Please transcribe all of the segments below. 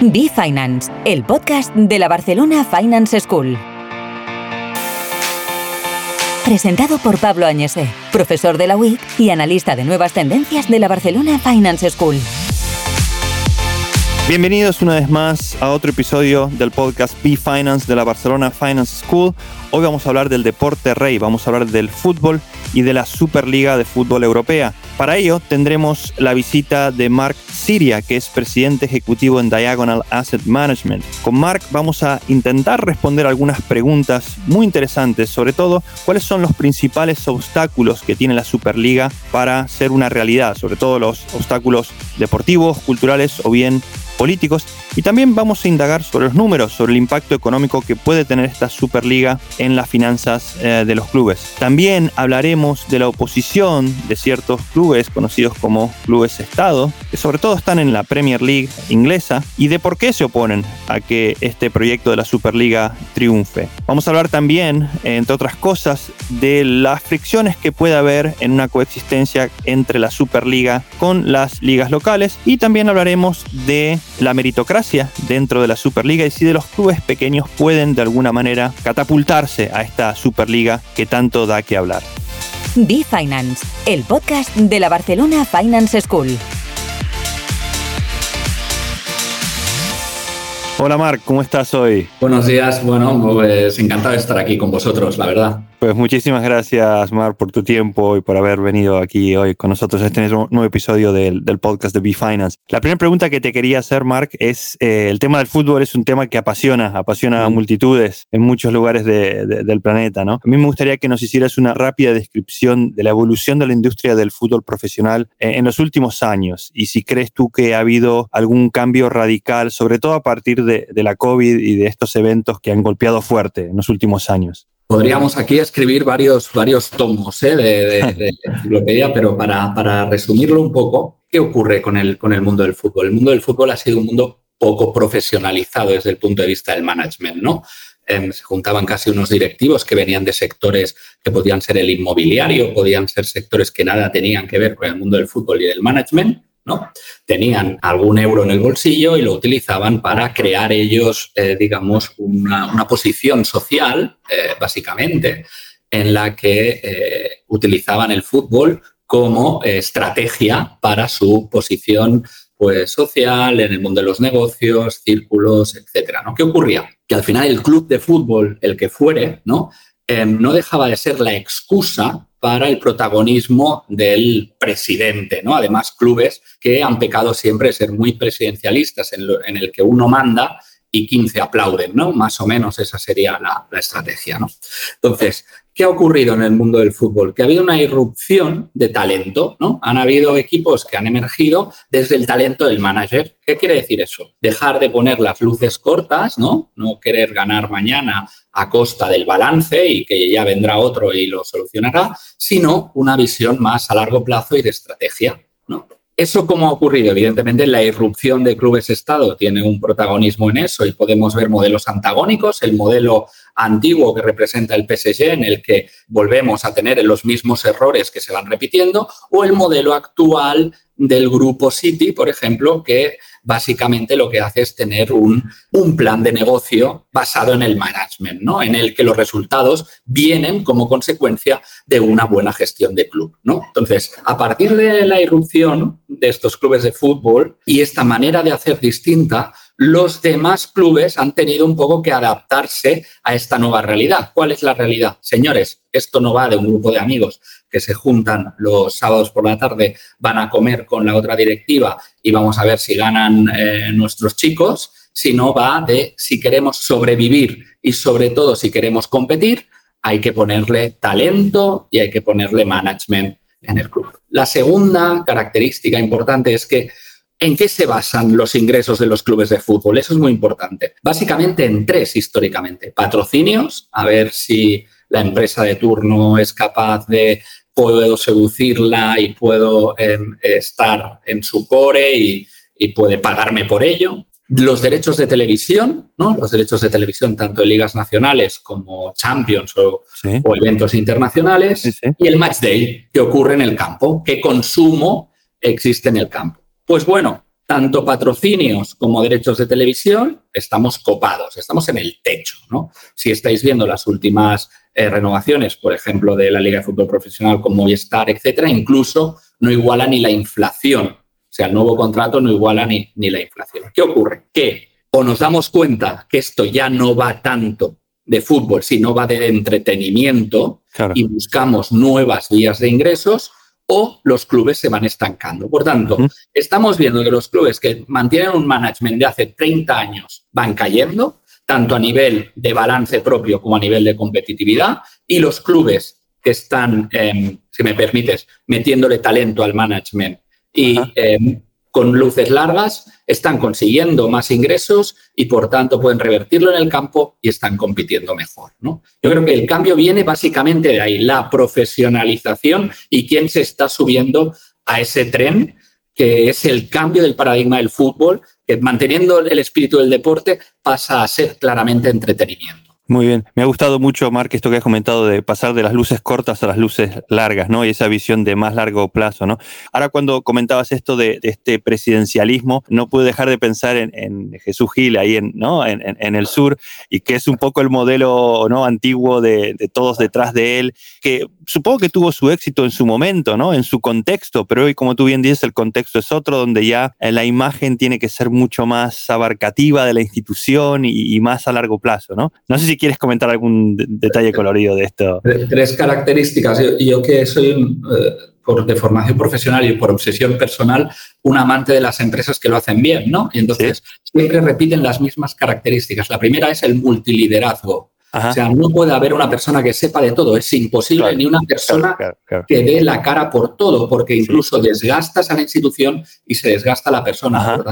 Be Finance, el podcast de la Barcelona Finance School. Presentado por Pablo Añese, profesor de la UIC y analista de nuevas tendencias de la Barcelona Finance School. Bienvenidos una vez más a otro episodio del podcast Be Finance de la Barcelona Finance School. Hoy vamos a hablar del deporte rey, vamos a hablar del fútbol y de la Superliga de Fútbol Europea. Para ello tendremos la visita de Mark Siria, que es presidente ejecutivo en Diagonal Asset Management. Con Mark vamos a intentar responder algunas preguntas muy interesantes, sobre todo cuáles son los principales obstáculos que tiene la Superliga para ser una realidad, sobre todo los obstáculos deportivos, culturales o bien políticos y también vamos a indagar sobre los números, sobre el impacto económico que puede tener esta Superliga en las finanzas eh, de los clubes. También hablaremos de la oposición de ciertos clubes conocidos como clubes Estado, que sobre todo están en la Premier League inglesa, y de por qué se oponen a que este proyecto de la Superliga triunfe. Vamos a hablar también, entre otras cosas, de las fricciones que puede haber en una coexistencia entre la Superliga con las ligas locales y también hablaremos de la meritocracia dentro de la Superliga y si de los clubes pequeños pueden de alguna manera catapultarse a esta Superliga que tanto da que hablar. Be Finance, el podcast de la Barcelona Finance School. Hola Marc, ¿cómo estás hoy? Buenos días, bueno, pues encantado de estar aquí con vosotros, la verdad. Pues muchísimas gracias, Mar, por tu tiempo y por haber venido aquí hoy con nosotros. Este es un nuevo episodio del, podcast de B-Finance. La primera pregunta que te quería hacer, Mark, es eh, el tema del fútbol es un tema que apasiona, apasiona a multitudes en muchos lugares del planeta, ¿no? A mí me gustaría que nos hicieras una rápida descripción de la evolución de la industria del fútbol profesional eh, en los últimos años y si crees tú que ha habido algún cambio radical, sobre todo a partir de, de la COVID y de estos eventos que han golpeado fuerte en los últimos años. Podríamos aquí escribir varios, varios tomos ¿eh? de, enciclopedia, pero para, para, resumirlo un poco, ¿qué ocurre con el, con el mundo del fútbol? El mundo del fútbol ha sido un mundo poco profesionalizado desde el punto de vista del management, ¿no? Em, se juntaban casi unos directivos que venían de sectores que podían ser el inmobiliario, podían ser sectores que nada tenían que ver con el mundo del fútbol y del management, Tenían algún euro en el bolsillo y lo utilizaban para crear ellos, eh, digamos, una, posición social, eh, básicamente, en la que eh, utilizaban el fútbol como estrategia para su posición pues, social, en el mundo de los negocios, círculos, etcétera. ¿no? ¿Qué ocurría? Que al final el club de fútbol, el que fuere, ¿no? no dejaba de ser la excusa para el protagonismo del presidente, ¿no? Además, clubes que han pecado siempre de ser muy presidencialistas, en, el que uno manda y 15 aplauden, ¿no? Más o menos esa sería la, la estrategia, ¿no? Entonces, ¿Qué ha ocurrido en el mundo del fútbol? Que ha habido una irrupción de talento, ¿no? Han habido equipos que han emergido desde el talento del manager. ¿Qué quiere decir eso? Dejar de poner las luces cortas, ¿no? No querer ganar mañana a costa del balance y que ya vendrá otro y lo solucionará, sino una visión más a largo plazo y de estrategia, ¿no? ¿Eso cómo ha ocurrido? Evidentemente, la irrupción de clubes Estado tiene un protagonismo en eso y podemos ver modelos antagónicos. El modelo antiguo que representa el PSG, en el que volvemos a tener los mismos errores que se van repitiendo, o el modelo actual del grupo City, por ejemplo, que básicamente lo que hace es tener un, un, plan de negocio basado en el management, ¿no? en el que los resultados vienen como consecuencia de una buena gestión de club. ¿no? Entonces, a partir de la irrupción de estos clubes de fútbol y esta manera de hacer distinta, los demás clubes han tenido un poco que adaptarse a esta nueva realidad. ¿Cuál es la realidad? Señores, esto no va de un grupo de amigos que se juntan los sábados por la tarde, van a comer con la otra directiva y vamos a ver si ganan eh, nuestros chicos, sino va de si queremos sobrevivir y sobre todo si queremos competir, hay que ponerle talento y hay que ponerle management en el club. La segunda característica importante es que ¿En qué se basan los ingresos de los clubes de fútbol? Eso es muy importante. Básicamente en tres históricamente. Patrocinios, a ver si la empresa de turno es capaz de, puedo seducirla y puedo em, estar en su core y, puede pagarme por ello. Los derechos de televisión, ¿no? Los derechos de televisión tanto en ligas nacionales como Champions o, eventos internacionales. Y el match day que ocurre en el campo. ¿Qué consumo existe en el campo? Pues bueno, tanto patrocinios como derechos de televisión, estamos copados, estamos en el techo. ¿no? Si estáis viendo las últimas eh, renovaciones, por ejemplo, de la Liga de Fútbol Profesional con Movistar, etcétera, incluso no iguala ni la inflación. O sea, el nuevo contrato no iguala ni, ni la inflación. ¿Qué ocurre? Que o nos damos cuenta que esto ya no va tanto de fútbol, sino va de entretenimiento y buscamos nuevas vías de ingresos, o los clubes se van estancando. Por tanto, estamos viendo que los clubes que mantienen un management de hace 30 años van cayendo, tanto a nivel de balance propio como a nivel de competitividad, y los clubes que están, em, si me permites, metiéndole talento al management y con luces largas, están consiguiendo más ingresos y por tanto pueden revertirlo en el campo y están compitiendo mejor. Yo creo que el cambio viene básicamente de ahí, la profesionalización y quién se está subiendo a ese tren que es el cambio del paradigma del fútbol, que manteniendo el espíritu del deporte pasa a ser claramente entretenimiento. Muy bien, me ha gustado mucho, Mark, esto que has comentado de pasar de las luces cortas a las luces largas, ¿no? Y esa visión de más largo plazo, ¿no? Ahora cuando comentabas esto de, este presidencialismo, no pude dejar de pensar en, Jesús Gil ahí en, ¿no? En, el sur y que es un poco el modelo ¿no? antiguo de, todos detrás de él, que supongo que tuvo su éxito en su momento, ¿no? En su contexto, pero hoy, como tú bien dices, el contexto es otro, donde ya la imagen tiene que ser mucho más abarcativa de la institución y más a largo plazo, ¿no? No sé si quieres comentar algún detalle colorido de esto. Tres características. Yo, que soy eh, por, de formación profesional y por obsesión personal, un amante de las empresas que lo hacen bien, ¿no? Y entonces siempre repiten las mismas características. La primera es el multiliderazgo. O sea, no puede haber una persona que sepa de todo, es imposible, ni una persona que dé la cara por todo, porque incluso desgastas a la institución y se desgasta a la persona.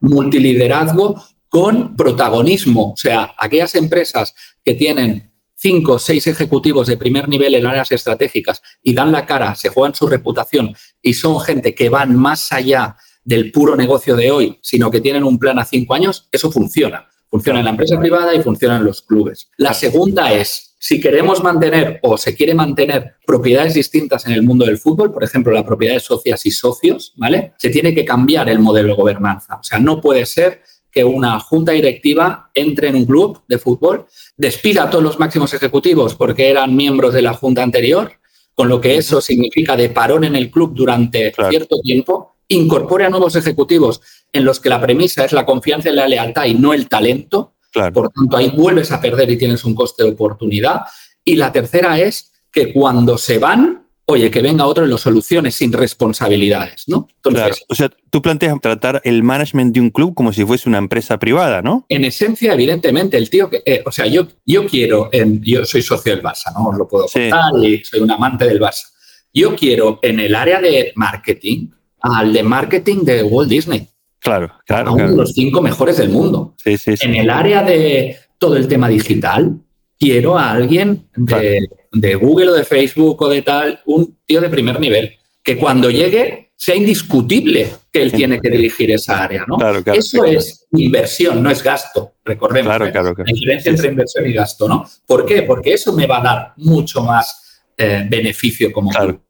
multiliderazgo con protagonismo. O sea, aquellas empresas que tienen cinco o seis ejecutivos de primer nivel en áreas estratégicas y dan la cara, se juegan su reputación y son gente que van más allá del puro negocio de hoy, sino que tienen un plan a cinco años, eso funciona. Funciona en la empresa privada y funciona en los clubes. La segunda es, si queremos mantener o se quiere mantener propiedades distintas en el mundo del fútbol, por ejemplo, la propiedad de socias y socios, ¿vale? Se tiene que cambiar el modelo de gobernanza. O sea, no puede ser que una junta directiva entre en un club de fútbol, despida a todos los máximos ejecutivos porque eran miembros de la junta anterior, con lo que eso significa de parón en el club durante cierto tiempo, incorpore a nuevos ejecutivos en los que la premisa es la confianza y la lealtad y no el talento. Por tanto, ahí vuelves a perder y tienes un coste de oportunidad. Y la tercera es que cuando se van, oye, que venga otro y lo solucione sin responsabilidades, ¿no? claro. O sea, tú planteas tratar el management de un club como si fuese una empresa privada, ¿no? En esencia, evidentemente, el tío que, eh, o sea, yo, yo quiero, yo soy socio del Barça, ¿no? Os lo puedo contar y soy un amante del Barça. Yo quiero en el área de marketing al de marketing de Walt Disney. Claro, claro. A uno de los cinco mejores del mundo. Sí, sí, En el área de todo el tema digital, quiero a alguien de de Google o de Facebook o de tal, un tío de primer nivel, que cuando llegue sea indiscutible que él tiene que dirigir esa área. ¿no? Eso es inversión, no es gasto, recordemos. ¿eh? la diferencia entre inversión y gasto. ¿no? ¿Por qué? Porque eso me va a dar mucho más eh, beneficio como claro,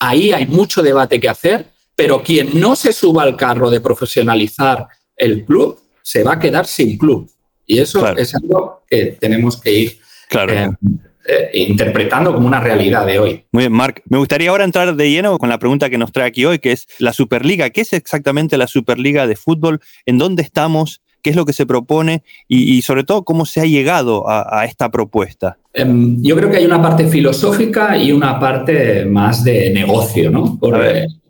Ahí hay mucho debate que hacer, pero quien no se suba al carro de profesionalizar el club se va a quedar sin club. Y eso es algo que tenemos que ir claro. Eh, eh, interpretando como una realidad de hoy. Muy bien, Marc. Me gustaría ahora entrar de lleno con la pregunta que nos trae aquí hoy, que es la Superliga. ¿Qué es exactamente la Superliga de fútbol? ¿En dónde estamos? ¿Qué es lo que se propone? Y, sobre todo, ¿cómo se ha llegado a, esta propuesta? Em, yo creo que hay una parte filosófica y una parte más de negocio, ¿no?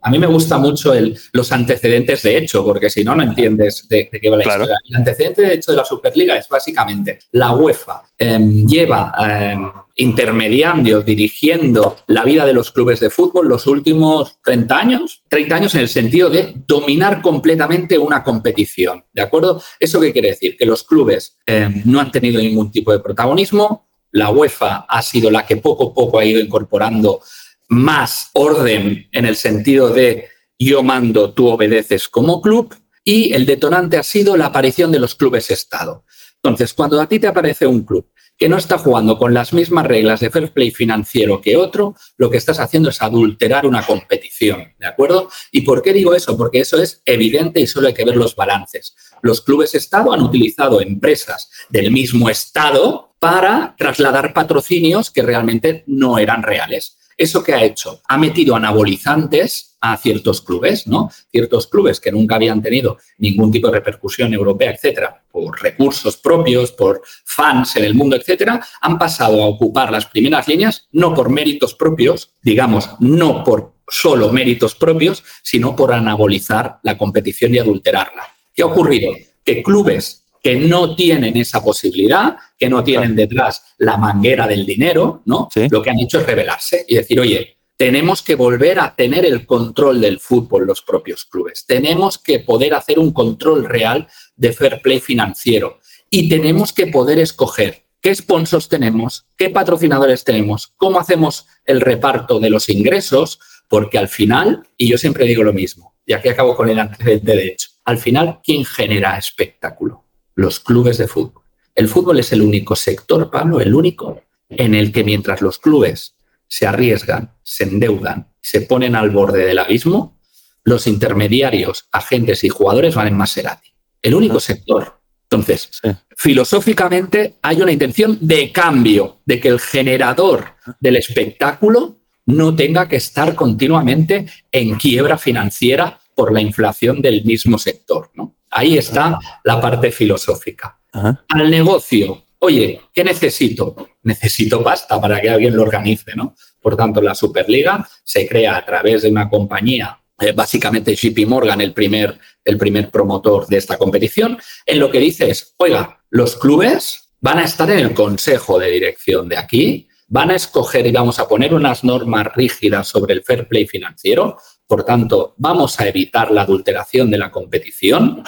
A mí me gusta mucho los antecedentes de hecho, porque si no, no entiendes de, qué va la historia. El antecedente de hecho de la Superliga es básicamente la UEFA em, lleva em, intermediando, dirigiendo la vida de los clubes de fútbol los últimos 30 años. 30 años en el sentido de dominar completamente una competición. ¿De acuerdo? ¿Eso qué quiere decir? Que los clubes no han tenido ningún tipo de protagonismo. La UEFA ha sido la que poco a poco ha ido incorporando más orden en el sentido de yo mando, tú obedeces como club, y el detonante ha sido la aparición de los clubes Estado. Entonces, cuando a ti te aparece un club que no está jugando con las mismas reglas de fair play financiero que otro, lo que estás haciendo es adulterar una competición, ¿de acuerdo? ¿Y por qué digo eso? Porque eso es evidente y solo hay que ver los balances. Los clubes Estado han utilizado empresas del mismo Estado para trasladar patrocinios que realmente no eran reales. ¿Eso qué ha hecho? Ha metido anabolizantes a ciertos clubes, ¿no? Ciertos clubes que nunca habían tenido ningún tipo de repercusión europea, etcétera, por recursos propios, por fans en el mundo, etcétera, han pasado a ocupar las primeras líneas no por méritos propios, digamos, no por solo méritos propios, sino por anabolizar la competición y adulterarla. ¿Qué ha ocurrido? Que clubes que no tienen esa posibilidad, que no tienen detrás la manguera del dinero, ¿no? Lo que han hecho es rebelarse y decir, oye, tenemos que volver a tener el control del fútbol los propios clubes. Tenemos que poder hacer un control real de fair play financiero y tenemos que poder escoger qué sponsors tenemos, qué patrocinadores tenemos, cómo hacemos el reparto de los ingresos, porque al final, y yo siempre digo lo mismo, y aquí acabo con el antecedente de hecho, al final, ¿quién genera espectáculo? Los clubes de fútbol. El fútbol es el único sector, Pablo, el único en el que mientras los clubes se arriesgan, se endeudan, se ponen al borde del abismo, los intermediarios, agentes y jugadores van en Maserati. El único sector. Entonces, filosóficamente hay una intención de cambio, de que el generador del espectáculo no tenga que estar continuamente en quiebra financiera por la inflación del mismo sector. ¿no? Ahí está la parte filosófica. Al negocio, oye, ¿qué necesito? Necesito pasta para que alguien lo organice, ¿no? Por tanto, la Superliga se crea a través de una compañía, eh, básicamente JP Morgan, el primer, el primer promotor de esta competición, en lo que dice es, oiga, los clubes van a estar en el consejo de dirección de aquí, van a escoger y vamos a poner unas normas rígidas sobre el fair play financiero, por tanto, vamos a evitar la adulteración de la competición,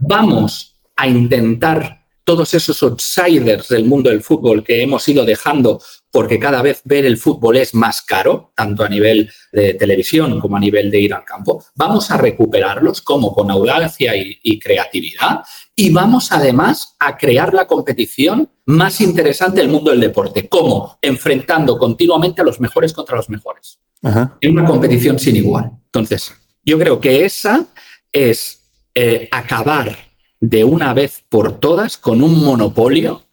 vamos a intentar todos esos outsiders del mundo del fútbol que hemos ido dejando porque cada vez ver el fútbol es más caro, tanto a nivel de televisión como a nivel de ir al campo. Vamos a recuperarlos como con audacia y, y creatividad y vamos además a crear la competición más interesante del mundo del deporte. ¿Cómo? Enfrentando continuamente a los mejores contra los mejores. En una competición sin igual. Entonces, yo creo que esa es eh, acabar de una vez por todas con un monopolio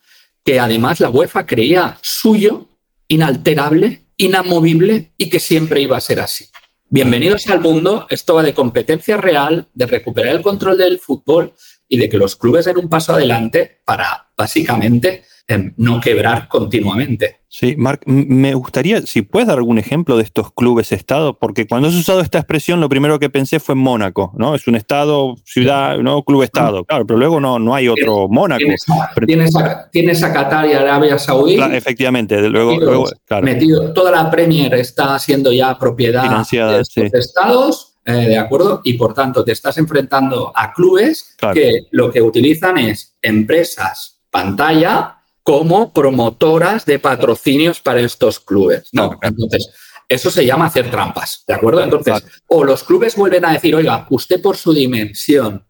que además la UEFA creía suyo, inalterable, inamovible y que siempre iba a ser así. Bienvenidos al mundo, esto va de competencia real, de recuperar el control del fútbol y de que los clubes den un paso adelante para básicamente no quebrar continuamente. Sí, Marc, me gustaría, si puedes dar algún ejemplo de estos clubes Estado, porque cuando has usado esta expresión, lo primero que pensé fue Mónaco, ¿no? Es un Estado, ciudad, ¿no? Club Estado. Claro, pero luego no, no hay otro Mónaco. Tienes a, Qatar y Arabia Saudí. efectivamente, luego, luego metido, toda la Premier está siendo ya propiedad de estos estados. Eh, ¿De acuerdo? Y por tanto te estás enfrentando a clubes que lo que utilizan es empresas pantalla como promotoras de patrocinios para estos clubes. No, entonces, eso se llama hacer trampas, ¿de acuerdo? Entonces, o los clubes vuelven a decir, oiga, usted por su dimensión,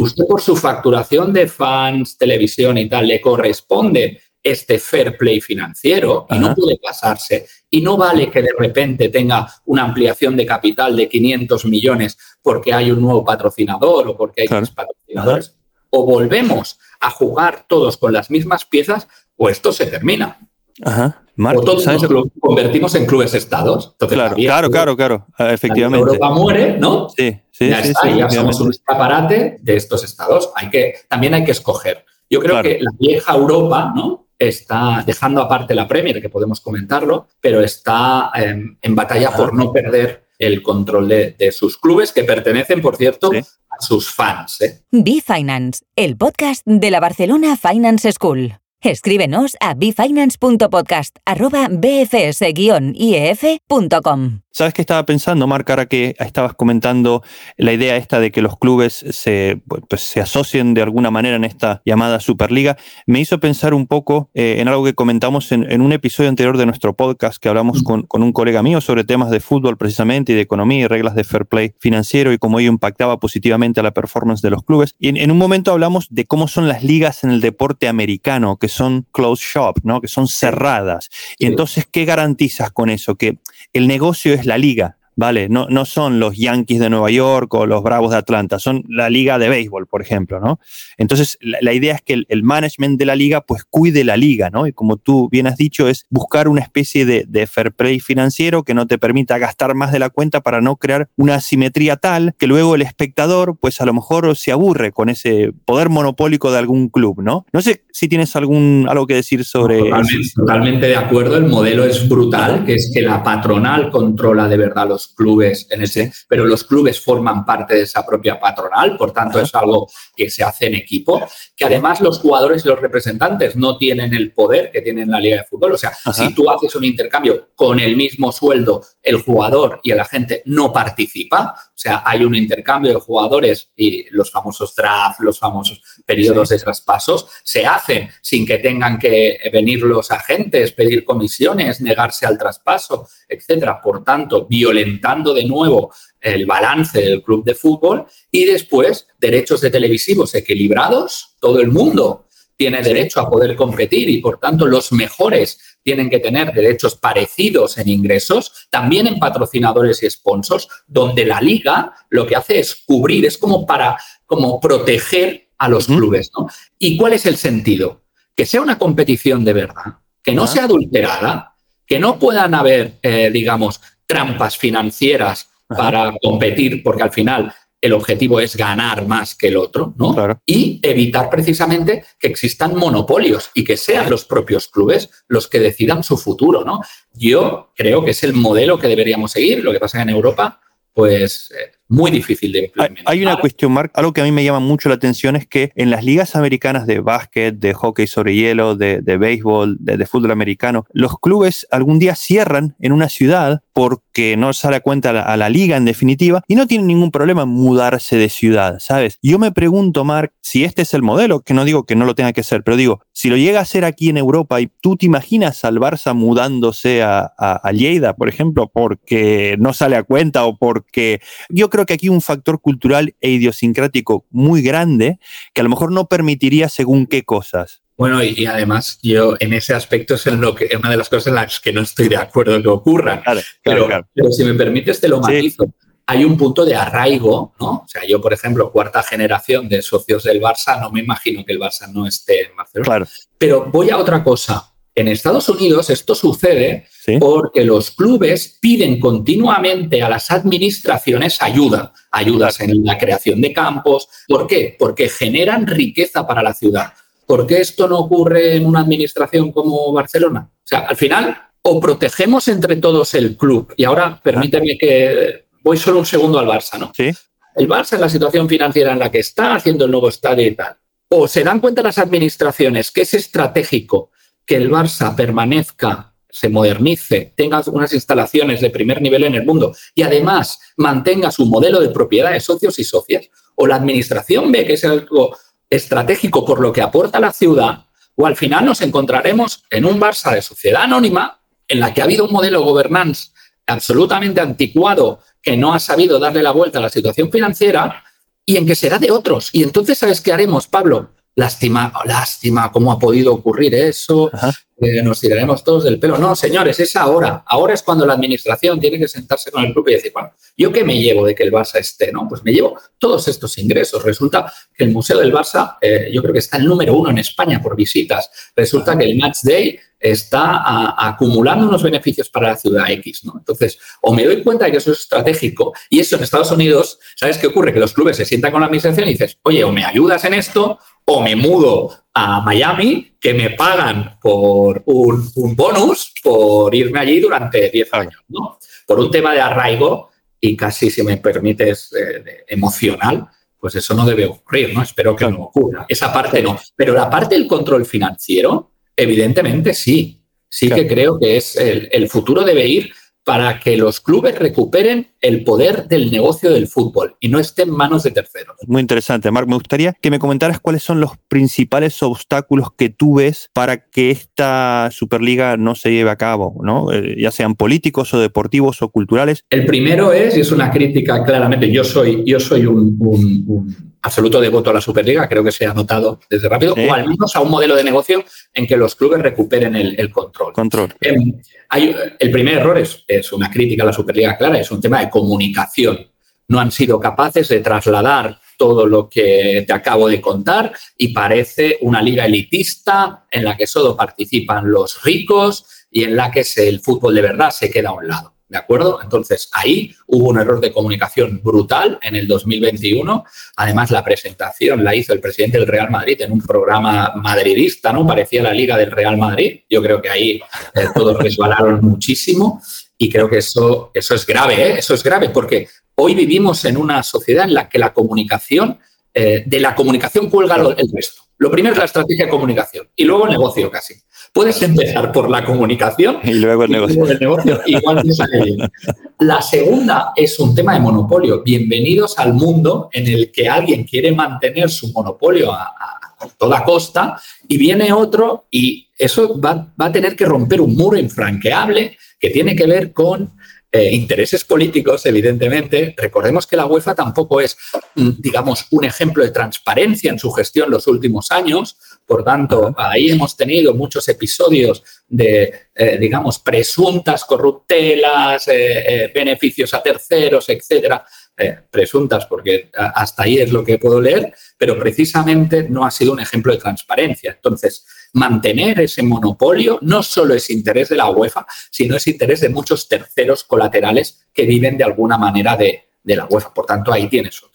usted por su facturación de fans, televisión y tal, le corresponde este fair play financiero y no puede pasarse. Y no vale que de repente tenga una ampliación de capital de 500 millones porque hay un nuevo patrocinador o porque hay tres patrocinadores. O volvemos a jugar todos con las mismas piezas o esto se termina. Ajá. o todos nos convertimos en clubes estados. claro, claro, claro, claro, ah, efectivamente. Europa muere, ¿no? Sí, sí, ya sí, está, ya somos un escaparate de estos estados. Hay que, también hay que escoger. Yo creo que la vieja Europa, ¿no? Está dejando aparte la Premier, que podemos comentarlo, pero está em, en batalla por no perder el control de, sus clubes, que pertenecen, por cierto, a sus fans. ¿eh? B-Finance, el podcast de la Barcelona Finance School. Escríbenos a bfinance.podcast.bfs-ief.com. ¿Sabes qué estaba pensando, Marc, ahora que estabas comentando la idea esta de que los clubes se, pues, se asocien de alguna manera en esta llamada Superliga? Me hizo pensar un poco eh, en algo que comentamos en, un episodio anterior de nuestro podcast que hablamos con, con, un colega mío sobre temas de fútbol precisamente y de economía y reglas de fair play financiero y cómo ello impactaba positivamente a la performance de los clubes. Y en, un momento hablamos de cómo son las ligas en el deporte americano, que son closed shop, ¿no? que son cerradas. Y entonces, ¿qué garantizas con eso? Que el negocio es la liga. ¿Vale? No, no son los Yankees de Nueva York o los Bravos de Atlanta, son la liga de béisbol, por ejemplo, ¿no? Entonces, la, idea es que el, management de la liga, pues, cuide la liga, ¿no? Y como tú bien has dicho, es buscar una especie de, de, fair play financiero que no te permita gastar más de la cuenta para no crear una asimetría tal que luego el espectador, pues, a lo mejor se aburre con ese poder monopólico de algún club, ¿no? No sé si tienes algún, algo que decir sobre totalmente, Totalmente de acuerdo, el modelo es brutal, que es que la patronal controla de verdad los clubes en ese, pero los clubes forman parte de esa propia patronal, por tanto es algo que se hace en equipo, que además los jugadores y los representantes no tienen el poder que tienen la Liga de Fútbol, o sea, si tú haces un intercambio con el mismo sueldo, el jugador y el agente no participa, o sea, hay un intercambio de jugadores y los famosos draft, los famosos periodos de traspasos, se hacen sin que tengan que venir los agentes, pedir comisiones, negarse al traspaso, etcétera. Por tanto, violentando de nuevo el balance del club de fútbol y después derechos de televisivos equilibrados, todo el mundo tiene derecho a poder competir y por tanto los mejores tienen que tener derechos parecidos en ingresos, también en patrocinadores y sponsors, donde la liga lo que hace es cubrir, es como para como proteger a los clubes. ¿no? ¿Y cuál es el sentido? Que sea una competición de verdad, que no sea adulterada, que no puedan haber, eh, digamos, trampas financieras para competir, porque al final el objetivo es ganar más que el otro, ¿no? Y evitar precisamente que existan monopolios y que sean los propios clubes los que decidan su futuro, ¿no? Yo creo que es el modelo que deberíamos seguir. Lo que pasa en Europa, pues eh, muy difícil de implementar. Hay una cuestión, Mark, algo que a mí me llama mucho la atención es que en las ligas americanas de básquet, de hockey sobre hielo, de, de béisbol, de, fútbol americano, los clubes algún día cierran en una ciudad porque no sale a cuenta a la, liga en definitiva y no tienen ningún problema en mudarse de ciudad, ¿sabes? Yo me pregunto, Mark, si este es el modelo, que no digo que no lo tenga que ser, pero digo, si lo llega a ser aquí en Europa y tú te imaginas al Barça mudándose a, a, a Lleida, por ejemplo, porque no sale a cuenta o porque yo creo que aquí un factor cultural e idiosincrático muy grande que a lo mejor no permitiría según qué cosas. Bueno, y, además yo en ese aspecto es en lo que, una de las cosas en las que no estoy de acuerdo que ocurra. pero, si me permites, te lo matizo. Hay un punto de arraigo, ¿no? O sea, yo, por ejemplo, cuarta generación de socios del Barça, no me imagino que el Barça no esté en Barcelona. Pero voy a otra cosa. En Estados Unidos esto sucede porque los clubes piden continuamente a las administraciones ayuda, ayudas en la creación de campos. ¿Por qué? Porque generan riqueza para la ciudad. ¿Por qué esto no ocurre en una administración como Barcelona? O sea, al final, o protegemos entre todos el club, y ahora permíteme que voy solo un segundo al Barça, ¿no? Sí. El Barça en la situación financiera en la que está, haciendo el nuevo estadio y tal. O se dan cuenta las administraciones que es estratégico que el Barça permanezca, se modernice, tenga unas instalaciones de primer nivel en el mundo y además mantenga su modelo de propiedad de socios y socias, o la administración ve que es algo estratégico por lo que aporta la ciudad, o al final nos encontraremos en un Barça de sociedad anónima en la que ha habido un modelo de governance absolutamente anticuado que no ha sabido darle la vuelta a la situación financiera y en que será de otros. Y entonces, ¿sabes qué haremos, Pablo? lástima, lástima, cómo ha podido ocurrir eso, eh, nos tiraremos todos del pelo. No, señores, es ahora. Ahora es cuando la administración tiene que sentarse con el club y decir, bueno, ¿yo qué me llevo de que el Barça esté? No, pues me llevo todos estos ingresos. Resulta que el Museo del Barça, eh, yo creo que está el número uno en España por visitas. Resulta que el Match Day está acumulando unos beneficios para la ciudad X, ¿no? Entonces, o me doy cuenta de que eso es estratégico y eso en Estados Unidos, ¿sabes qué ocurre? Que los clubes se sientan con la administración y dices, oye, o me ayudas en esto o me mudo a Miami, que me pagan por un, bonus por irme allí durante 10 años, ¿no? Por un tema de arraigo y casi, si me permites, eh, emocional, pues eso no debe ocurrir, ¿no? Espero que no ocurra. Esa parte no. Pero la parte del control financiero, evidentemente sí. Sí que creo que es el, el futuro debe ir para que los clubes recuperen el poder del negocio del fútbol y no estén en manos de terceros. Muy interesante, Marc. Me gustaría que me comentaras cuáles son los principales obstáculos que tú ves para que esta Superliga no se lleve a cabo, ¿no? Eh, ya sean políticos o deportivos o culturales. El primero es, y es una crítica claramente, yo soy, yo soy un absoluto devoto a la Superliga, creo que se ha notado desde rápido, o al menos a un modelo de negocio en que los clubes recuperen el, control. control. Em, el primer error es, es una crítica a la Superliga clara, es un tema de comunicación. No han sido capaces de trasladar todo lo que te acabo de contar y parece una liga elitista en la que solo participan los ricos y en la que el fútbol de verdad se queda a un lado. ¿De acuerdo? Entonces, ahí hubo un error de comunicación brutal en el 2021. Además, la presentación la hizo el presidente del Real Madrid en un programa madridista, ¿no? Parecía la Liga del Real Madrid. Yo creo que ahí eh, todos resbalaron muchísimo y creo que eso, eso es grave, ¿eh? Eso es grave porque hoy vivimos en una sociedad en la que la comunicación, eh, de la comunicación cuelga el resto. Lo primero es la estrategia de comunicación y luego el negocio casi. Puedes empezar por la comunicación y luego el negocio. igual La segunda es un tema de monopolio. Bienvenidos al mundo en el que alguien quiere mantener su monopolio a, toda costa y viene otro y eso va, va, a tener que romper un muro infranqueable que tiene que ver con eh, intereses políticos, evidentemente. Recordemos que la UEFA tampoco es, mm, digamos, un ejemplo de transparencia en su gestión los últimos años. Por tanto, ahí hemos tenido muchos episodios de, eh, digamos, presuntas corruptelas, eh, beneficios a terceros, etcétera. presuntas, porque hasta ahí es lo que puedo leer, pero precisamente no ha sido un ejemplo de transparencia. Entonces, mantener ese monopolio no solo es interés de la UEFA, sino es interés de muchos terceros colaterales que viven de alguna manera de, la UEFA. Por tanto, ahí tienes otro.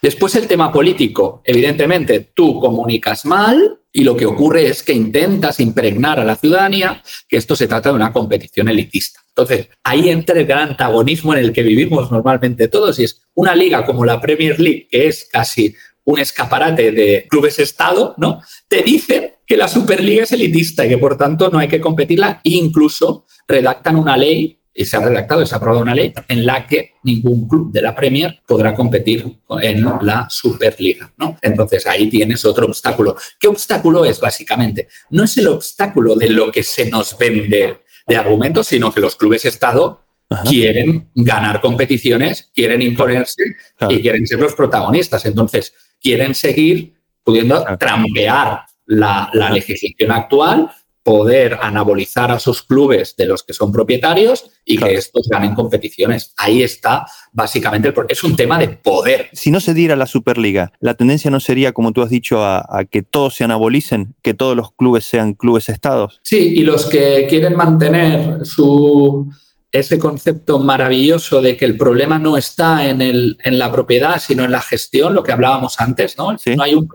Después el tema político. Evidentemente, tú comunicas mal y lo que ocurre es que intentas impregnar a la ciudadanía que esto se trata de una competición elitista. Entonces, ahí entra el gran antagonismo en el que vivimos normalmente todos y es una liga como la Premier League, que es casi un escaparate de clubes Estado, ¿no? Te dicen que la Superliga es elitista y que por tanto no hay que competirla. incluso redactan una ley, y se ha redactado y se ha aprobado una ley en la que ningún club de la Premier podrá competir en la Superliga, ¿no? Entonces ahí tienes otro obstáculo. ¿Qué obstáculo es básicamente? No es el obstáculo de lo que se nos vende de argumentos, sino que los clubes Estado quieren ganar competiciones, quieren imponerse y quieren ser los protagonistas. Entonces, quieren seguir pudiendo trampear la, legislación actual, poder anabolizar a sus clubes de los que son propietarios y que estos ganen competiciones. Ahí está básicamente el Es un tema de poder. Si no se diera la Superliga, la tendencia no sería, como tú has dicho, a, a, que todos se anabolicen, que todos los clubes sean clubes estados. Sí, y los que quieren mantener su ese concepto maravilloso de que el problema no está en, el, en la propiedad, sino en la gestión, lo que hablábamos antes, ¿no? No, hay un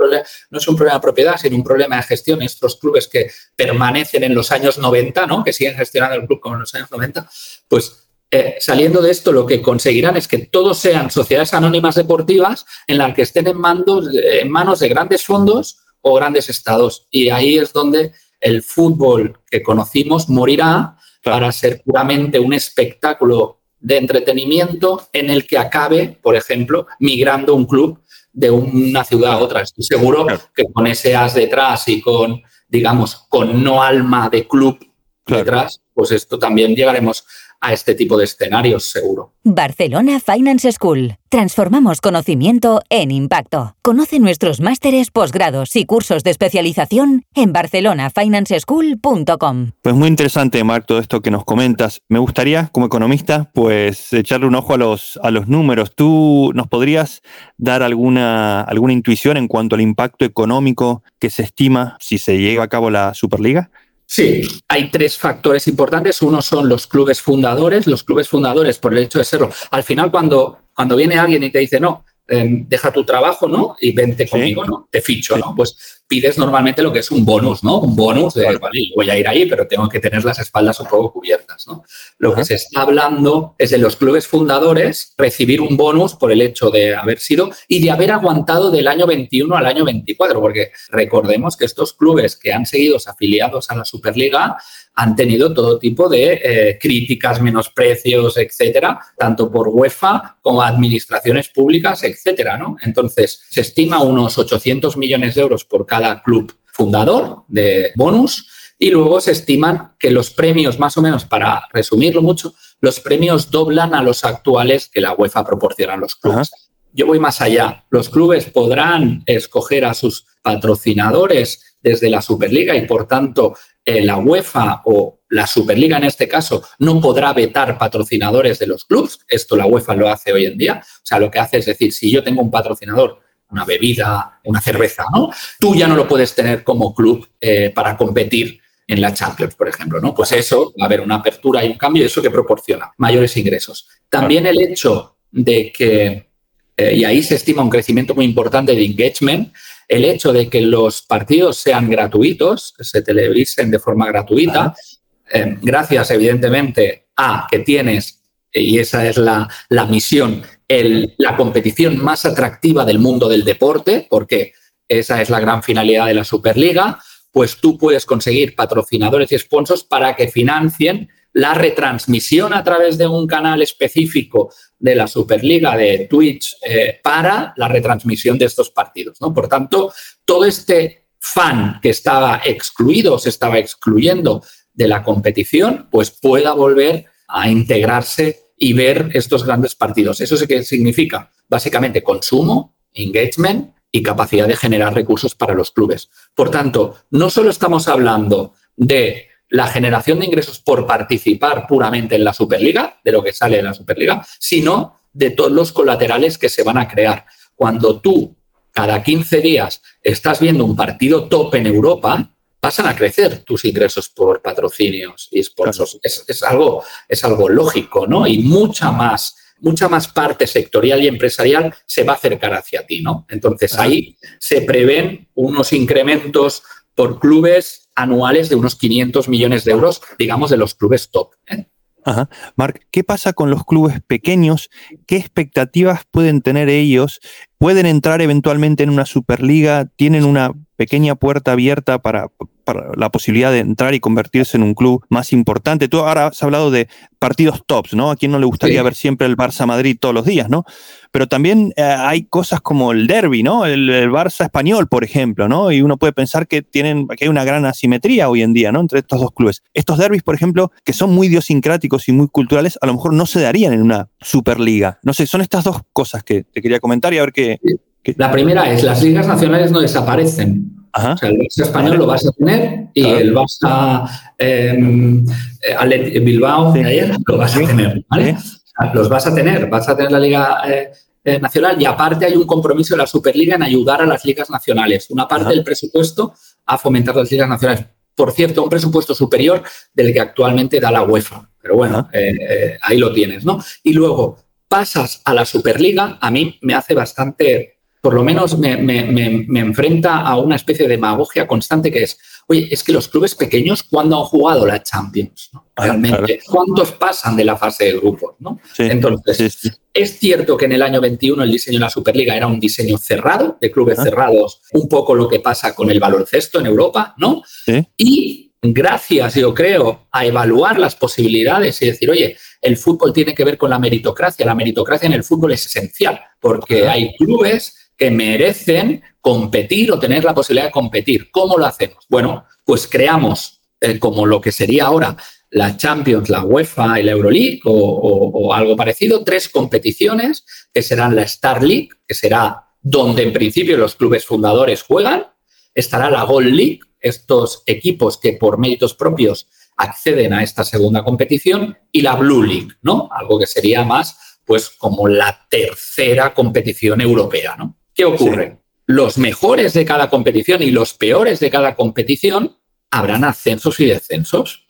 no es un problema de propiedad, sino un problema de gestión. Estos clubes que permanecen en los años 90, ¿no? Que siguen gestionando el club como en los años 90, pues eh, saliendo de esto, lo que conseguirán es que todos sean sociedades anónimas deportivas en las que estén en, en manos de grandes fondos o grandes estados. Y ahí es donde el fútbol que conocimos morirá para ser puramente un espectáculo de entretenimiento en el que acabe, por ejemplo, migrando un club de una ciudad a otra. Estoy seguro que con ese as detrás y con, digamos, con no alma de club detrás, pues esto también llegaremos a este tipo de escenarios, seguro. Barcelona Finance School. Transformamos conocimiento en impacto. Conoce nuestros másteres, posgrados y cursos de especialización en barcelonafinanceschool.com. Pues muy interesante, Marc, todo esto que nos comentas. Me gustaría, como economista, pues echarle un ojo a los, a los números. ¿Tú nos podrías dar alguna, alguna intuición en cuanto al impacto económico que se estima si se llega a cabo la Superliga? Sí, hay tres factores importantes. Uno son los clubes fundadores. Los clubes fundadores, por el hecho de serlo, al final cuando, cuando viene alguien y te dice, no, em, deja tu trabajo, ¿no? Y vente conmigo, ¿no? Te ficho, ¿no? Pues pides normalmente lo que es un bonus, ¿no? Un bonus de, vale, voy a ir ahí, pero tengo que tener las espaldas un poco cubiertas, ¿no? Lo que se está hablando es de los clubes fundadores recibir un bonus por el hecho de haber sido y de haber aguantado del año 21 al año 24, porque recordemos que estos clubes que han seguido afiliados a la Superliga han tenido todo tipo de eh, críticas, menosprecios, etcétera, tanto por UEFA como administraciones públicas, etcétera, ¿no? Entonces, se estima unos 800 millones de euros por cada club fundador de bonus y luego se estiman que los premios, más o menos, para resumirlo mucho, los premios doblan a los actuales que la UEFA proporciona a los clubes. Yo voy más allá. Los clubes podrán escoger a sus patrocinadores desde la Superliga y, por tanto, eh, la UEFA o la Superliga en este caso no podrá vetar patrocinadores de los clubes. Esto la UEFA lo hace hoy en día. O sea, lo que hace es decir, si yo tengo un patrocinador, una bebida, una cerveza, ¿no? Tú ya no lo puedes tener como club eh, para competir en la Champions, por ejemplo, ¿no? Pues eso, va a haber una apertura y un cambio, eso que proporciona mayores ingresos. También el hecho de que, eh, y ahí se estima un crecimiento muy importante de engagement, el hecho de que los partidos sean gratuitos, se televisen de forma gratuita, eh, gracias evidentemente a que tienes, y esa es la, misión, la competición más atractiva del mundo del deporte, porque esa es la gran finalidad de la Superliga, pues tú puedes conseguir patrocinadores y sponsors para que financien la retransmisión a través de un canal específico de la Superliga de Twitch eh, para la retransmisión de estos partidos. ¿no? Por tanto, todo este fan que estaba excluido, se estaba excluyendo de la competición, pues pueda volver a integrarse y ver estos grandes partidos. ¿Eso significa? Básicamente consumo, engagement y capacidad de generar recursos para los clubes. Por tanto, no solo estamos hablando de la generación de ingresos por participar puramente en la Superliga, de lo que sale de la Superliga, sino de todos los colaterales que se van a crear. Cuando tú cada 15 días estás viendo un partido top en Europa, pasan a crecer tus ingresos por patrocinios y sponsors. Es, algo, es algo lógico, ¿no? Y mucha más, mucha más parte sectorial y empresarial se va a acercar hacia ti, ¿no? Entonces ahí se prevén unos incrementos por clubes anuales de unos 500 millones de euros, digamos, de los clubes top. ¿eh? Ajá. Marc, ¿qué pasa con los clubes pequeños? ¿Qué expectativas pueden tener ellos? ¿Pueden entrar eventualmente en una Superliga? ¿Tienen una pequeña puerta abierta para, para, la posibilidad de entrar y convertirse en un club más importante? Tú ahora has hablado de partidos tops, ¿no? A quién no le gustaría ver siempre el Barça Madrid todos los días, ¿no? pero también eh, hay cosas como el derby, ¿no? El, Barça español, por ejemplo, ¿no? Y uno puede pensar que, tienen, que hay una gran asimetría hoy en día, ¿no? Entre estos dos clubes. Estos derbis, por ejemplo, que son muy idiosincráticos y muy culturales, a lo mejor no se darían en una Superliga. No sé, son estas dos cosas que te quería comentar y a ver qué... La primera es, las ligas nacionales no desaparecen. O sea, el Barça español lo vas a tener y el Barça em, eh, Bilbao de ayer lo vas a tener, ¿vale? los vas a tener, vas a tener la Liga eh, eh, Nacional y aparte hay un compromiso de la Superliga en ayudar a las ligas nacionales. Una parte del presupuesto a fomentar las ligas nacionales. Por cierto, un presupuesto superior del que actualmente da la UEFA. Pero bueno, ahí lo tienes, ¿no? Y luego pasas a la Superliga, a mí me hace bastante, por lo menos me, me enfrenta a una especie de demagogia constante que es, Oye, es que los clubes pequeños, ¿cuándo han jugado la Champions? Realmente, ¿cuántos pasan de la fase de grupos? ¿no? Entonces, es cierto que en el año 21 el diseño de la Superliga era un diseño cerrado, de clubes cerrados, un poco lo que pasa con el baloncesto en Europa, ¿no? Y gracias, yo creo, a evaluar las posibilidades y decir, oye, el fútbol tiene que ver con la meritocracia. La meritocracia en el fútbol es esencial porque hay clubes que merecen competir o tener la posibilidad de competir. ¿Cómo lo hacemos? Bueno, pues creamos eh, como lo que sería ahora la Champions, la UEFA y la Euroleague o, algo parecido, tres competiciones que serán la Star League, que será donde en principio los clubes fundadores juegan, estará la Gold League, estos equipos que por méritos propios acceden a esta segunda competición, y la Blue League, ¿no? Algo que sería más, pues, como la tercera competición europea, ¿no? ¿Qué ocurre? Los mejores de cada competición y los peores de cada competición habrán ascensos y descensos.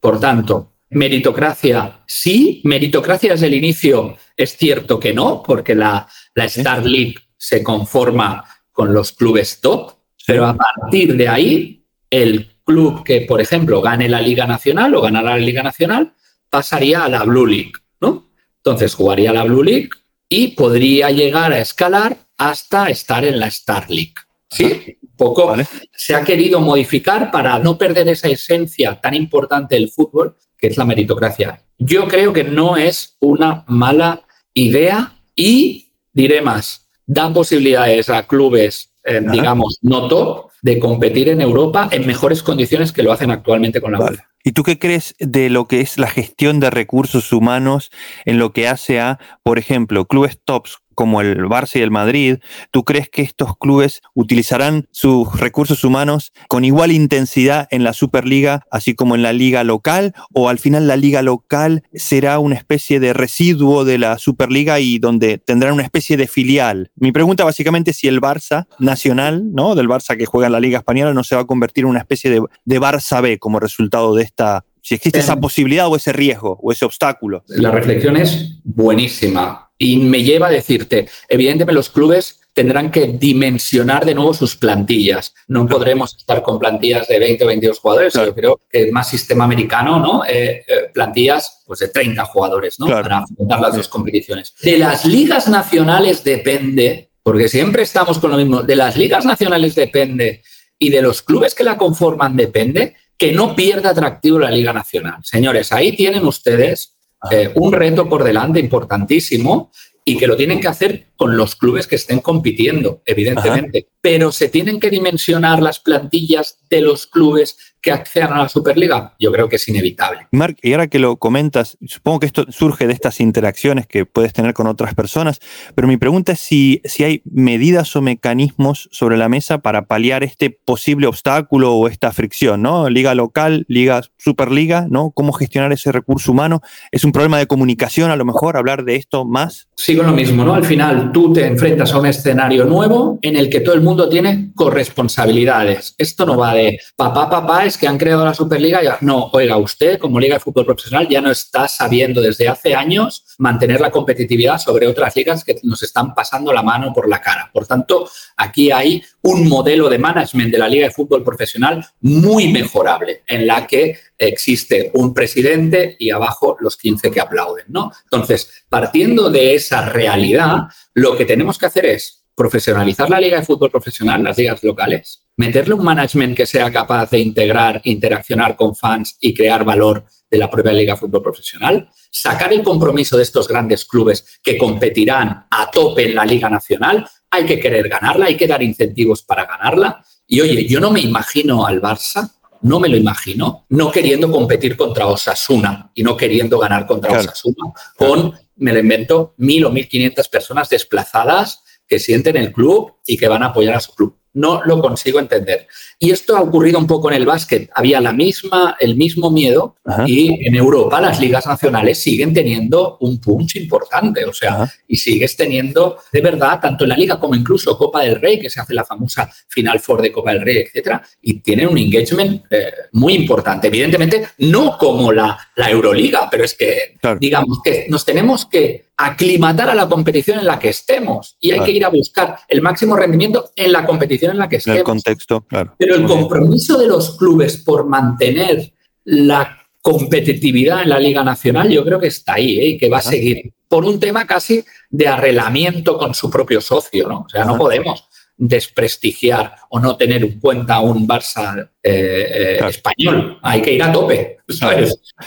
Por tanto, meritocracia sí, meritocracia desde el inicio es cierto que no, porque la, La Star League se conforma con los clubes top, pero a partir de ahí, el club que, por ejemplo, gane la Liga Nacional o ganará la Liga Nacional, pasaría a la Blue League, ¿no? Entonces jugaría la Blue League y podría llegar a escalar hasta estar en la Star League. Sí, un poco se ha querido modificar para no perder esa esencia tan importante del fútbol, que es la meritocracia. Yo creo que no es una mala idea y diré más, da posibilidades a clubes, eh, digamos, no top, de competir en Europa en mejores condiciones que lo hacen actualmente con la vale. ¿Y tú qué crees de lo que es la gestión de recursos humanos en lo que hace a, por ejemplo, clubes tops como el Barça y el Madrid, ¿tú crees que estos clubes utilizarán sus recursos humanos con igual intensidad en la Superliga, así como en la liga local? ¿O al final la liga local será una especie de residuo de la Superliga y donde tendrán una especie de filial? Mi pregunta básicamente es si el Barça nacional, ¿no? Del Barça que juega en la Liga Española, no se va a convertir en una especie de, de Barça B como resultado de esta si existe esa posibilidad o ese riesgo o ese obstáculo. La reflexión es buenísima y me lleva a decirte, evidentemente los clubes tendrán que dimensionar de nuevo sus plantillas. No podremos estar con plantillas de 20 o 22 jugadores. Yo creo que es más sistema americano, ¿no? Eh, eh, plantillas pues, de 30 jugadores, ¿no? Para afrontar las dos competiciones. De las ligas nacionales depende, porque siempre estamos con lo mismo, de las ligas nacionales depende y de los clubes que la conforman depende que no pierda atractivo la Liga Nacional. Señores, ahí tienen ustedes eh, un reto por delante importantísimo y que lo tienen que hacer con los clubes que estén compitiendo, evidentemente. Pero se tienen que dimensionar las plantillas de los clubes que accedan a la Superliga, yo creo que es inevitable. Marc, y ahora que lo comentas, supongo que esto surge de estas interacciones que puedes tener con otras personas, pero mi pregunta es si, si hay medidas o mecanismos sobre la mesa para paliar este posible obstáculo o esta fricción, ¿no? Liga local, liga superliga, ¿no? ¿Cómo gestionar ese recurso humano? ¿Es un problema de comunicación a lo mejor hablar de esto más? Sigo lo mismo, ¿no? Al final tú te enfrentas a un escenario nuevo en el que todo el mundo tiene corresponsabilidades. Esto no va de papá, papá, es que han creado la Superliga. Ya, no, oiga, usted como Liga de Fútbol Profesional ya no está sabiendo desde hace años mantener la competitividad sobre otras ligas que nos están pasando la mano por la cara. Por tanto, aquí hay un modelo de management de la Liga de Fútbol Profesional muy mejorable, en la que existe un presidente y abajo los 15 que aplauden. ¿no? Entonces, partiendo de esa realidad, lo que tenemos que hacer es profesionalizar la liga de fútbol profesional, las ligas locales, meterle un management que sea capaz de integrar, interaccionar con fans y crear valor de la propia liga de fútbol profesional, sacar el compromiso de estos grandes clubes que competirán a tope en la liga nacional, hay que querer ganarla, hay que dar incentivos para ganarla. Y oye, yo no me imagino al Barça no me lo imagino, no queriendo competir contra Osasuna y no queriendo ganar contra Osasuna, con, me lo invento, mil o mil quinientas personas desplazadas que sienten el club y que van a apoyar a su club. No lo consigo entender. Y esto ha ocurrido un poco en el básquet. Había la misma, el mismo miedo y en Europa las ligas nacionales siguen teniendo un punch importante. O sea, y sigues teniendo de verdad, tanto en la liga como incluso Copa del Rey, que se hace la famosa Final Four de Copa del Rey, etcétera, y tienen un engagement eh, muy importante. Evidentemente, no como la, la Euroliga, pero es que, digamos que nos tenemos que aclimatar a la competición en la que estemos y hay que ir a buscar el máximo rendimiento en la competición en la que estemos. En el contexto, claro. Pero el compromiso de los clubes por mantener la competitividad en la Liga Nacional yo creo que está ahí ¿eh? y que va a seguir por un tema casi de arrelamiento con su propio socio, ¿no? O sea, no podemos desprestigiar o no tener en cuenta un Barça eh, eh, español. Hay que ir a tope.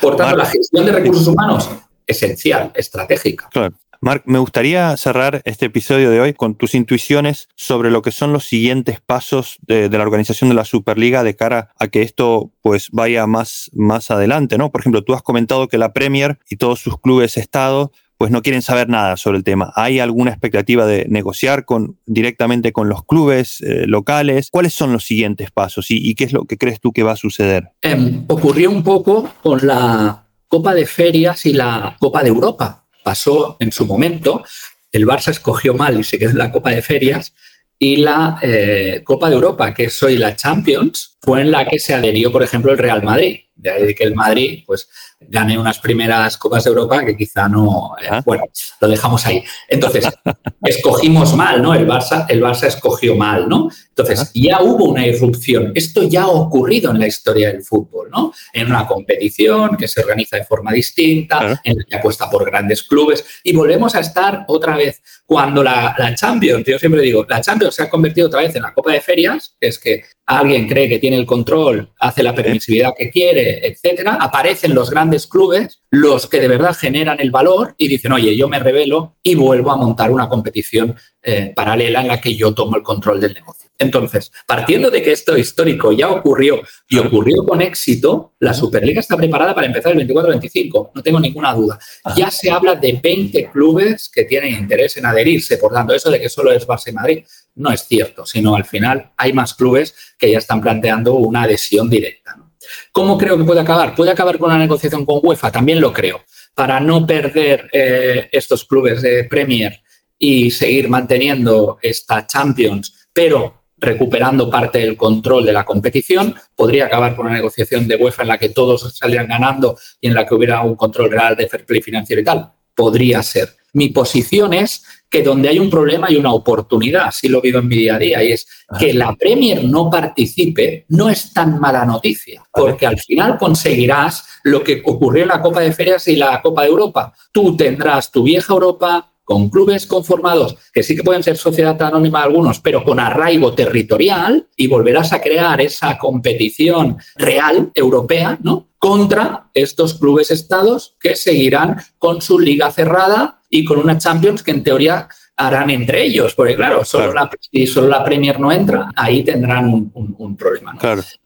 Por tanto, la gestión de recursos humanos, esencial, estratégica. Claro. Marc, me gustaría cerrar este episodio de hoy con tus intuiciones sobre lo que son los siguientes pasos de, la organización de la Superliga de cara a que esto pues vaya más, más adelante, ¿no? Por ejemplo, tú has comentado que la Premier y todos sus clubes Estado pues no quieren saber nada sobre el tema. ¿Hay alguna expectativa de negociar con, directamente con los clubes eh, locales? ¿Cuáles son los siguientes pasos y, qué es lo que crees tú que va a suceder? Em, ocurrió un poco con la Copa de Ferias y la Copa de Europa pasó en su momento, el Barça escogió mal y se quedó en la Copa de Ferias, y la eh, Copa de Europa, que es hoy la Champions, fue en la que se adherió, por ejemplo, el Real Madrid. De ahí que el Madrid pues gane unas primeras Copas de Europa que quizá no... Eh, ah. Bueno, lo dejamos ahí. Entonces, escogimos mal, ¿no? El Barça, el Barça escogió mal, ¿no? Entonces, ya hubo una irrupción. Esto ya ha ocurrido en la historia del fútbol, ¿no? En una competición que se organiza de forma distinta, en la que apuesta por grandes clubes. Y volvemos a estar otra vez cuando la, la Champions, yo siempre digo, la Champions se ha convertido otra vez en la Copa de Ferias, que es que alguien cree que tiene el control, hace la permisividad que quiere, etcétera, aparecen los grandes clubes, los que de verdad generan el valor y dicen, oye, yo me revelo y vuelvo a montar una competición eh, paralela en la que yo tomo el control del negocio. Entonces, partiendo de que esto histórico ya ocurrió y ocurrió con éxito, la Superliga está preparada para empezar el 24-25, no tengo ninguna duda. Ya se habla de 20 clubes que tienen interés en adherirse, por tanto, eso de que solo es base Madrid no es cierto, sino al final hay más clubes que ya están planteando una adhesión directa. ¿Cómo creo que puede acabar? ¿Puede acabar con una negociación con UEFA? También lo creo. Para no perder eh, estos clubes de Premier y seguir manteniendo esta Champions, pero recuperando parte del control de la competición, podría acabar con una negociación de UEFA en la que todos salieran ganando y en la que hubiera un control real de fair play financiero y tal. Podría ser. Mi posición es que donde hay un problema hay una oportunidad, así lo vivo en mi día a día, y es que la Premier no participe no es tan mala noticia, porque al final conseguirás lo que ocurrió en la Copa de Ferias y la Copa de Europa. Tú tendrás tu vieja Europa con clubes conformados, que sí que pueden ser sociedad anónima algunos, pero con arraigo territorial, y volverás a crear esa competición real europea, ¿no? Contra estos clubes estados que seguirán con su liga cerrada y con una Champions que en teoría harán entre ellos, porque claro, solo La, si solo la Premier no entra, ahí tendrán un, problema.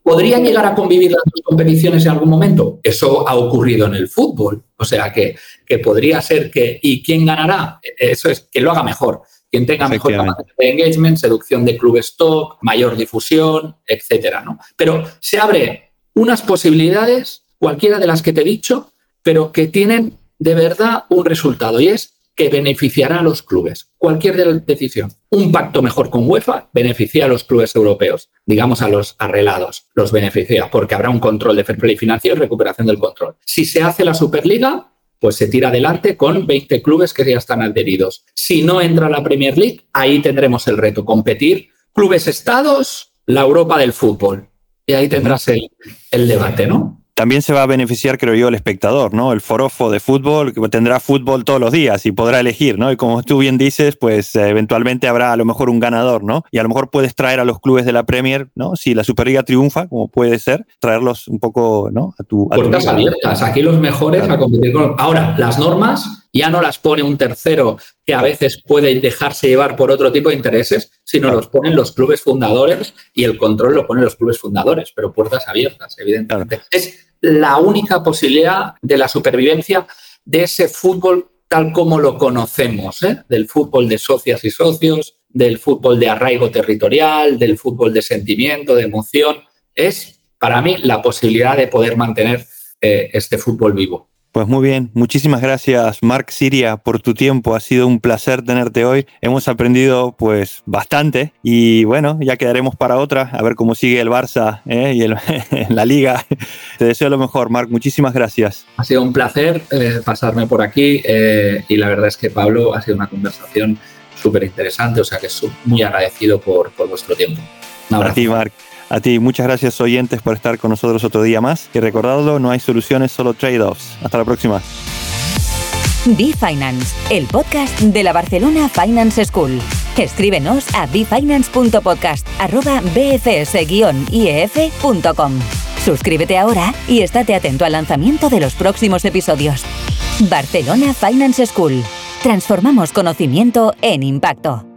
¿Podrían llegar a convivir las dos competiciones en algún momento? Eso ha ocurrido en el fútbol, o sea que, que podría ser que, ¿y quién ganará? Eso es, que lo haga mejor, quien tenga mejor capacidad de engagement, seducción de clubes top, mayor difusión, etcétera, ¿no? Pero se abre unas posibilidades, cualquiera de las que te he dicho, pero que tienen de verdad un resultado y es que beneficiará a los clubes. Cualquier decisión. Un pacto mejor con UEFA beneficia a los clubes europeos, digamos a los arreglados, los beneficia porque habrá un control de fair play financiero y recuperación del control. Si se hace la Superliga, pues se tira adelante con 20 clubes que ya están adheridos. Si no entra la Premier League, ahí tendremos el reto, competir clubes estados, la Europa del fútbol. Y ahí tendrás el, el debate, ¿no? también se va a beneficiar, creo yo, el espectador, ¿no? El forofo de fútbol que tendrá fútbol todos los días y podrá elegir, ¿no? Y como tú bien dices, pues eh, eventualmente habrá a lo mejor un ganador, ¿no? Y a lo mejor puedes traer a los clubes de la Premier, ¿no? Si la Superliga triunfa, como puede ser, traerlos un poco, ¿no? A tu. Puertas abiertas. Aquí los mejores a competir con. Ahora, las normas ya no las pone un tercero que a veces puede dejarse llevar por otro tipo de intereses, sino los ponen los clubes fundadores y el control lo ponen los clubes fundadores, pero puertas abiertas, evidentemente. Es la única posibilidad de la supervivencia de ese fútbol tal como lo conocemos, ¿eh? del fútbol de socias y socios, del fútbol de arraigo territorial, del fútbol de sentimiento, de emoción. Es para mí la posibilidad de poder mantener eh, este fútbol vivo. Pues muy bien, muchísimas gracias Marc Siria por tu tiempo, ha sido un placer tenerte hoy, hemos aprendido pues bastante y bueno, ya quedaremos para otra, a ver cómo sigue el Barça ¿eh? y el, la liga. Te deseo lo mejor, Marc, muchísimas gracias. Ha sido un placer eh, pasarme por aquí eh, y la verdad es que Pablo ha sido una conversación súper interesante, o sea que estoy muy agradecido por, por vuestro tiempo. Un abrazo. A ti, Marc. A ti, muchas gracias oyentes por estar con nosotros otro día más. Y recordadlo, no hay soluciones, solo trade-offs. Hasta la próxima. B-Finance, el podcast de la Barcelona Finance School. Escríbenos a bfinance.podcast.bfs-ief.com. Suscríbete ahora y estate atento al lanzamiento de los próximos episodios. Barcelona Finance School. Transformamos conocimiento en impacto.